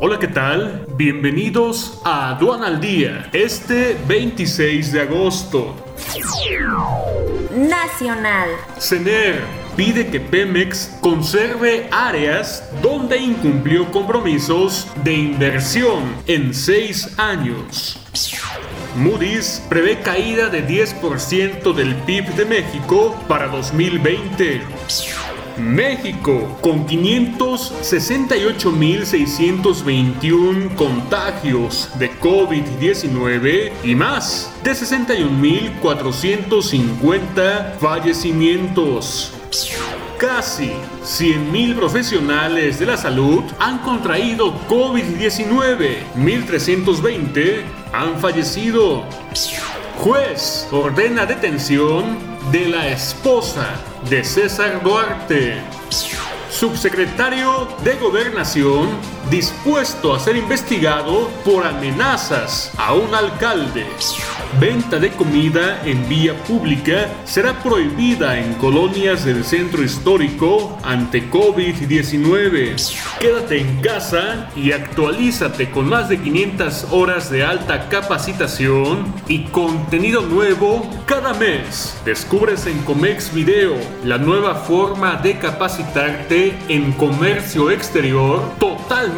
Hola, ¿qué tal? Bienvenidos a Aduana al Día, este 26 de agosto. Nacional. CENER pide que Pemex conserve áreas donde incumplió compromisos de inversión en seis años. Moody's prevé caída de 10% del PIB de México para 2020. México, con 568.621 contagios de COVID-19 y más de 61.450 fallecimientos. Casi 100.000 profesionales de la salud han contraído COVID-19, 1.320 han fallecido. Juez ordena detención de la esposa de César Duarte. Subsecretario de Gobernación dispuesto a ser investigado por amenazas a un alcalde. Venta de comida en vía pública será prohibida en colonias del centro histórico ante COVID-19. Quédate en casa y actualízate con más de 500 horas de alta capacitación y contenido nuevo cada mes. Descubres en Comex Video la nueva forma de capacitarte en comercio exterior totalmente